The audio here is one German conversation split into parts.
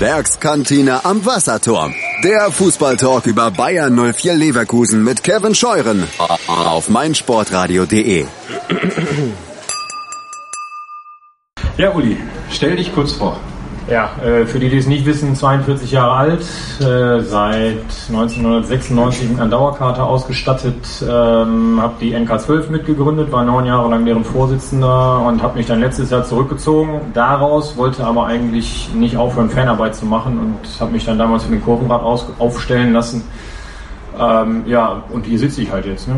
Werkskantine am Wasserturm. Der Fußballtalk über Bayern 04 Leverkusen mit Kevin Scheuren auf meinsportradio.de. Ja, Uli, stell dich kurz vor. Ja, äh, für die, die es nicht wissen, 42 Jahre alt, äh, seit 1996 mit einer Dauerkarte ausgestattet, ähm, habe die NK12 mitgegründet, war neun Jahre lang deren Vorsitzender und habe mich dann letztes Jahr zurückgezogen. Daraus wollte aber eigentlich nicht aufhören, Fanarbeit zu machen und habe mich dann damals für den Kurvenrad aufstellen lassen. Ähm, ja, und hier sitze ich halt jetzt. Ne?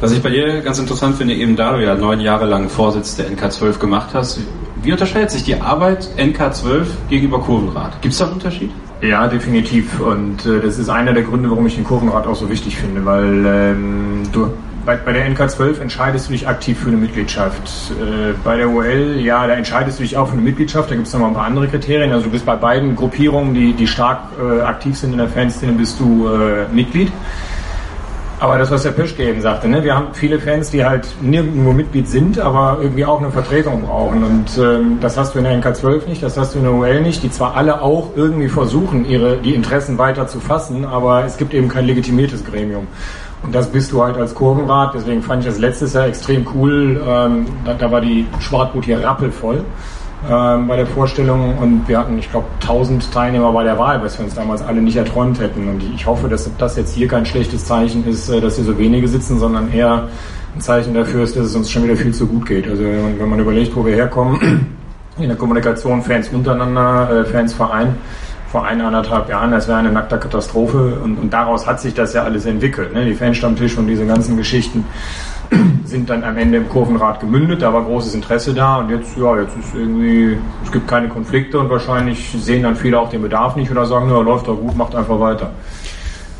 Was ich bei dir ganz interessant finde, eben da du ja neun Jahre lang Vorsitz der NK12 gemacht hast, wie unterscheidet sich die Arbeit NK12 gegenüber Kurvenrad? Gibt es da einen Unterschied? Ja, definitiv. Und äh, das ist einer der Gründe, warum ich den Kurvenrad auch so wichtig finde, weil ähm, du bei, bei der NK12 entscheidest du dich aktiv für eine Mitgliedschaft. Äh, bei der OL, ja, da entscheidest du dich auch für eine Mitgliedschaft. Da gibt es noch mal ein paar andere Kriterien. Also du bist bei beiden Gruppierungen, die, die stark äh, aktiv sind in der Fanszene, bist du äh, Mitglied. Aber das, was der Pischke eben sagte, ne? wir haben viele Fans, die halt nirgendwo Mitglied sind, aber irgendwie auch eine Vertretung brauchen. Und ähm, das hast du in der NK12 nicht, das hast du in der UL nicht, die zwar alle auch irgendwie versuchen, ihre, die Interessen weiter zu fassen, aber es gibt eben kein legitimiertes Gremium. Und das bist du halt als Kurvenrat, deswegen fand ich das letztes Jahr extrem cool. Ähm, da, da war die Schwartboot hier rappelvoll ähm, bei der Vorstellung und wir hatten, ich glaube, 1000 Teilnehmer bei der Wahl, was wir uns damals alle nicht erträumt hätten. Und ich hoffe, dass das jetzt hier kein schlechtes Zeichen ist, äh, dass hier so wenige sitzen, sondern eher ein Zeichen dafür ist, dass es uns schon wieder viel zu gut geht. Also wenn man, überlegt, wo wir herkommen, in der Kommunikation Fans untereinander, äh, Fans Verein, vor eineinhalb Jahren, das wäre eine nackte Katastrophe und, und daraus hat sich das ja alles entwickelt. Ne? Die Fanstammtisch und diese ganzen Geschichten sind dann am Ende im Kurvenrad gemündet, da war großes Interesse da und jetzt, ja, jetzt ist irgendwie, es gibt keine Konflikte und wahrscheinlich sehen dann viele auch den Bedarf nicht oder sagen, ja, läuft doch gut, macht einfach weiter.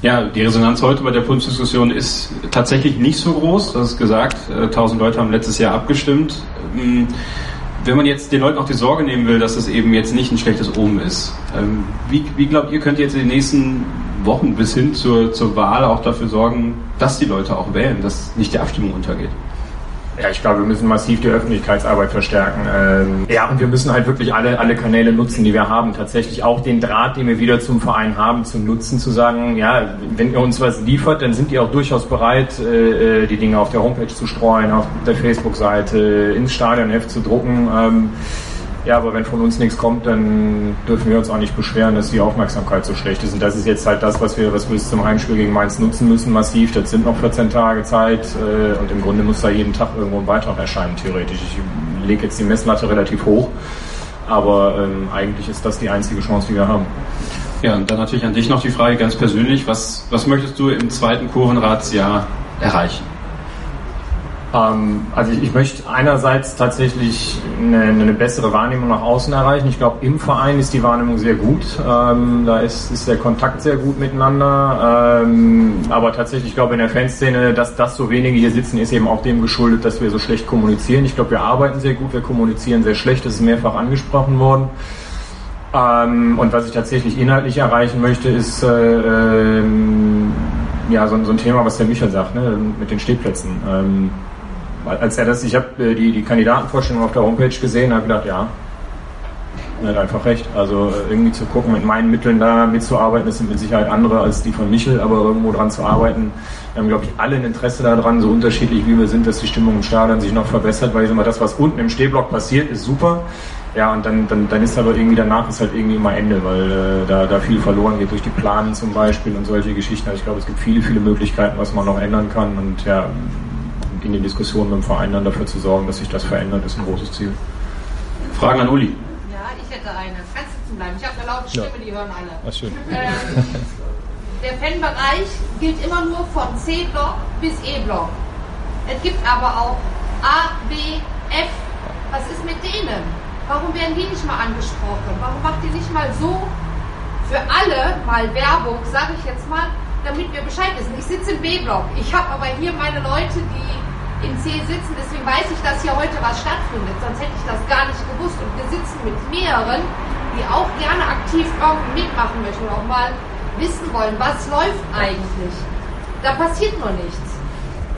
Ja, die Resonanz heute bei der Bundesdiskussion ist tatsächlich nicht so groß, das ist gesagt. 1000 äh, Leute haben letztes Jahr abgestimmt. Ähm, wenn man jetzt den Leuten auch die Sorge nehmen will, dass es eben jetzt nicht ein schlechtes Omen ist, ähm, wie, wie glaubt ihr, könnt ihr jetzt in den nächsten Wochen bis hin zur, zur Wahl auch dafür sorgen, dass die Leute auch wählen, dass nicht die Abstimmung untergeht. Ja, ich glaube, wir müssen massiv die Öffentlichkeitsarbeit verstärken. Ähm, ja, und wir müssen halt wirklich alle, alle Kanäle nutzen, die wir haben. Tatsächlich auch den Draht, den wir wieder zum Verein haben, zu nutzen, zu sagen, ja, wenn ihr uns was liefert, dann sind die auch durchaus bereit, äh, äh die Dinge auf der Homepage zu streuen, auf der Facebook-Seite, ins Stadionheft zu drucken. Ähm, ja, aber wenn von uns nichts kommt, dann dürfen wir uns auch nicht beschweren, dass die Aufmerksamkeit so schlecht ist. Und das ist jetzt halt das, was wir, was wir bis zum Heimspiel gegen Mainz nutzen müssen, massiv. Das sind noch 14 Tage Zeit äh, und im Grunde muss da jeden Tag irgendwo ein Beitrag erscheinen, theoretisch. Ich lege jetzt die Messlatte relativ hoch, aber ähm, eigentlich ist das die einzige Chance, die wir haben. Ja, und dann natürlich an dich noch die Frage ganz persönlich, was, was möchtest du im zweiten Kurvenratsjahr erreichen? Ähm, also ich, ich, möchte einerseits tatsächlich eine, eine, bessere Wahrnehmung nach außen erreichen. Ich glaube, im Verein ist die Wahrnehmung sehr gut. Ähm, da ist, ist, der Kontakt sehr gut miteinander. Ähm, aber tatsächlich, ich glaube, in der Fanszene, dass das so wenige hier sitzen, ist eben auch dem geschuldet, dass wir so schlecht kommunizieren. Ich glaube, wir arbeiten sehr gut, wir kommunizieren sehr schlecht. Das ist mehrfach angesprochen worden. Ähm, und was ich tatsächlich inhaltlich erreichen möchte, ist äh, ähm, ja so, so, ein Thema, was der Michael sagt, ne, mit den Stehplätzen. Als er das, ich habe äh, die, die Kandidatenvorstellung auf der Homepage gesehen, habe gedacht, ja, er hat einfach recht. Also äh, irgendwie zu gucken, mit meinen Mitteln da mitzuarbeiten, das sind mit Sicherheit andere als die von Michel, aber irgendwo dran zu arbeiten. Wir haben, glaube ich, alle ein Interesse daran, so unterschiedlich wie wir sind, dass die Stimmung im Stadion sich noch verbessert, weil ich sage mal, das, was unten im Stehblock passiert, ist super. Ja, und dann, dann, dann ist aber irgendwie danach ist halt irgendwie immer Ende, weil äh, da, da viel verloren geht durch die Planen zum Beispiel und solche Geschichten. Also ich glaube, es gibt viele, viele Möglichkeiten, was man noch ändern kann. Und ja, in den Diskussionen mit dem Verein dann dafür zu sorgen, dass sich das verändert, ist ein großes Ziel. Fragen an Uli. Ja, ich hätte eine. Kannst du sitzen bleiben? Ich habe eine laute Stimme, ja. die hören alle. Ach, schön. Ähm, der Fanbereich gilt immer nur von C-Block bis E-Block. Es gibt aber auch A, B, F. Was ist mit denen? Warum werden die nicht mal angesprochen? Warum macht ihr nicht mal so für alle mal Werbung, sage ich jetzt mal, damit wir Bescheid wissen? Ich sitze im B-Block. Ich habe aber hier meine Leute, die in C sitzen, deswegen weiß ich, dass hier heute was stattfindet. Sonst hätte ich das gar nicht gewusst. Und wir sitzen mit mehreren, die auch gerne aktiv irgendwie mitmachen möchten und auch mal wissen wollen, was läuft eigentlich. Da passiert nur nichts.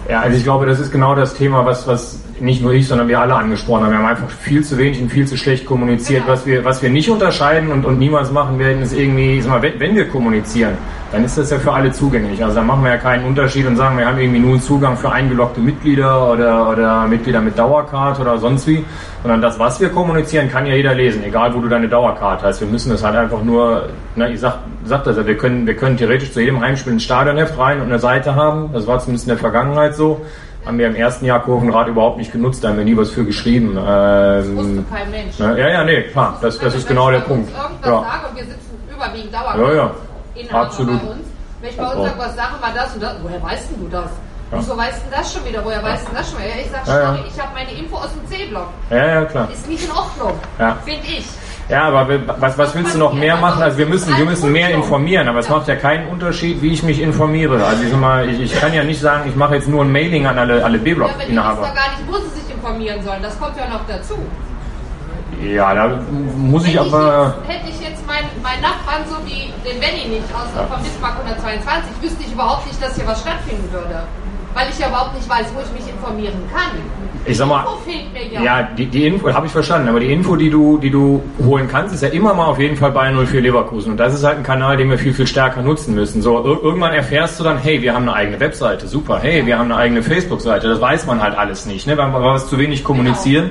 Ja, also ich glaube, das ist genau das Thema, was, was nicht nur ich, sondern wir alle angesprochen haben. Wir haben einfach viel zu wenig und viel zu schlecht kommuniziert. Was wir, was wir nicht unterscheiden und, und niemals machen werden, ist irgendwie, ich sag mal, wenn, wenn wir kommunizieren, dann ist das ja für alle zugänglich. Also da machen wir ja keinen Unterschied und sagen, wir haben irgendwie nur einen Zugang für eingeloggte Mitglieder oder, oder Mitglieder mit Dauerkarte oder sonst wie, sondern das, was wir kommunizieren, kann ja jeder lesen, egal wo du deine Dauerkarte hast. Wir müssen das halt einfach nur, na, ich sag, sag das ja, wir können, wir können theoretisch zu jedem Heimspiel ein Stadionheft rein und eine Seite haben. Das war zumindest in der Vergangenheit so. Haben wir im ersten Jahr Kurvenrad überhaupt nicht genutzt, da haben wir nie was für geschrieben. Ähm, Das wusste kein Mensch. na, ja, ja, nee, klar, das, das ist genau der Punkt. Irgendwas Ja. sage und wir sitzen überwiegend Dauer. Ja, ja. Inhaber Absolut. bei uns. Wenn ich bei uns sage, was sage mal das und das, woher weißt du das? Wieso weißt denn das schon wieder? Woher weißt denn das schon wieder? Ja, ich sag, Ja, ja. ich habe meine Info aus dem C-Block. Ja, ja, klar. Ist nicht in Ordnung, Ja. finde ich. Ja, aber wir- was, was willst du noch mehr machen? Also wir müssen, wir müssen mehr informieren, aber es macht ja keinen Unterschied, wie ich mich informiere. Also ich, sag mal, ich, ich kann ja nicht sagen, ich mache jetzt nur ein Mailing an alle, alle Ja, aber die wissen B-Block-Inhaber. doch gar nicht, wo sie sich informieren sollen. Das kommt ja noch dazu. Ja, da muss ich Hätte aber... ich jetzt, hätte ich jetzt meinen mein Nachbarn so wie den Benny nicht aus vom Bismarck 122, wüsste ich überhaupt nicht, dass hier was stattfinden würde. Weil ich ja überhaupt nicht weiß, wo ich mich informieren kann. Ich sag mal, Info fehlt mir ja. Ja, die, die Info habe ich verstanden, aber die Info, die du, die du holen kannst, ist ja immer mal auf jeden Fall bei 04 Leverkusen. Und das ist halt ein Kanal, den wir viel, viel stärker nutzen müssen. So, ir irgendwann erfährst du dann, hey, wir haben eine eigene Webseite, super, hey, wir haben eine eigene Facebook-Seite. Das weiß man halt alles nicht, ne? weil, wir es zu wenig kommunizieren.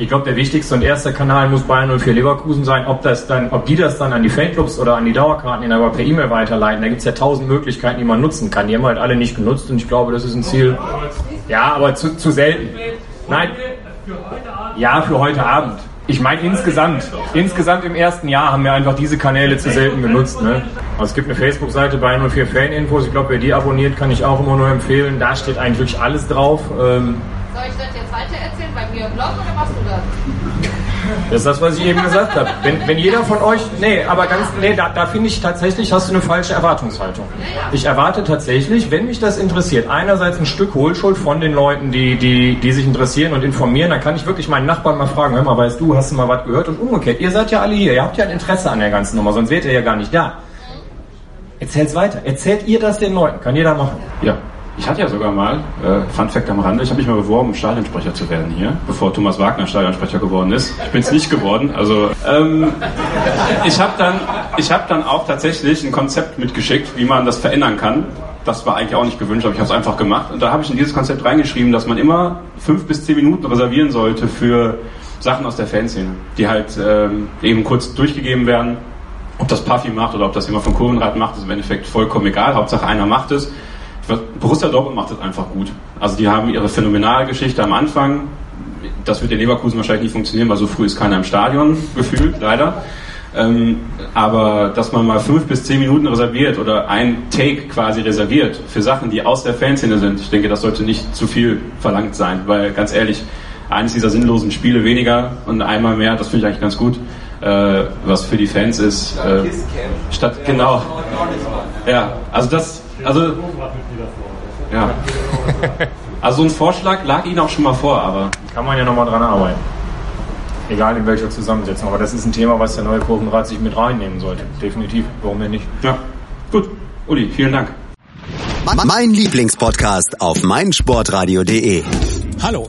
Ich glaube, der wichtigste und erste Kanal muss Bayern 04 Leverkusen sein. Ob das dann, ob die das dann an die Fanclubs oder an die Dauerkarten aber per E-Mail weiterleiten, da gibt's ja tausend Möglichkeiten, die man nutzen kann. Die haben halt alle nicht genutzt und ich glaube, das ist ein Ziel. Ja, aber zu, zu selten. Nein. Ja, für heute Abend. Ich meine insgesamt. Insgesamt im ersten Jahr haben wir einfach diese Kanäle zu selten genutzt. Ne? Also es gibt eine Facebook-Seite bei 04 Faninfos. Ich glaube, wer die abonniert, kann ich auch immer nur empfehlen. Da steht eigentlich wirklich alles drauf. Ähm, Soll ich das jetzt weiter erzählen bei mir im Blog oder machst du das? Das ist das, was ich eben gesagt habe. Wenn, wenn jeder von euch, nee, aber ganz, nee, da, da finde ich tatsächlich, hast du eine falsche Erwartungshaltung. Ich erwarte tatsächlich, wenn mich das interessiert, einerseits ein Stück Hohlschuld von den Leuten, die, die, die sich interessieren und informieren, dann kann ich wirklich meinen Nachbarn mal fragen, hör mal, weißt du, hast du mal was gehört? Und umgekehrt, ihr seid ja alle hier, ihr habt ja ein Interesse an der ganzen Nummer, sonst wärt ihr ja gar nicht da. Erzählt's weiter. Erzählt ihr das den Leuten? Kann jeder machen. Ja, ich hatte ja sogar mal, äh, Fun Fact am Rande, ich habe mich mal beworben, Stadionsprecher zu werden hier, bevor Thomas Wagner Stadionsprecher geworden ist. Ich bin es nicht geworden. Also ähm, ich habe dann, habe dann auch tatsächlich ein Konzept mitgeschickt, wie man das verändern kann. Das war eigentlich auch nicht gewünscht, aber ich habe es einfach gemacht. Und da habe ich in dieses Konzept reingeschrieben, dass man immer fünf bis zehn Minuten reservieren sollte für Sachen aus der Fanszene, die halt ähm, eben kurz durchgegeben werden. Ob das Puffy macht oder ob das jemand von Kurvenrad macht, ist im Endeffekt vollkommen egal. Hauptsache einer macht es. Borussia Dortmund macht es einfach gut. Also die haben ihre phänomenale Geschichte am Anfang. Das wird in Leverkusen wahrscheinlich nicht funktionieren, weil so früh ist keiner im Stadion gefühlt, leider. Ähm, aber dass man mal fünf bis zehn Minuten reserviert oder ein Take quasi reserviert für Sachen, die aus der Fanszene sind, ich denke, das sollte nicht zu viel verlangt sein, weil ganz ehrlich, eines dieser sinnlosen Spiele weniger und einmal mehr, das finde ich eigentlich ganz gut, äh, was für die Fans ist. Äh, statt genau. Ja, also das, also ja. Also so ein Vorschlag lag Ihnen auch schon mal vor, aber Kann man ja nochmal dran arbeiten. Egal in welcher Zusammensetzung. Aber das ist ein Thema, was der neue Kurvenrat sich mit reinnehmen sollte. Definitiv. Warum denn nicht? ja, gut. Uli, vielen Dank. Mein Lieblingspodcast auf meinsportradio.de. Hallo,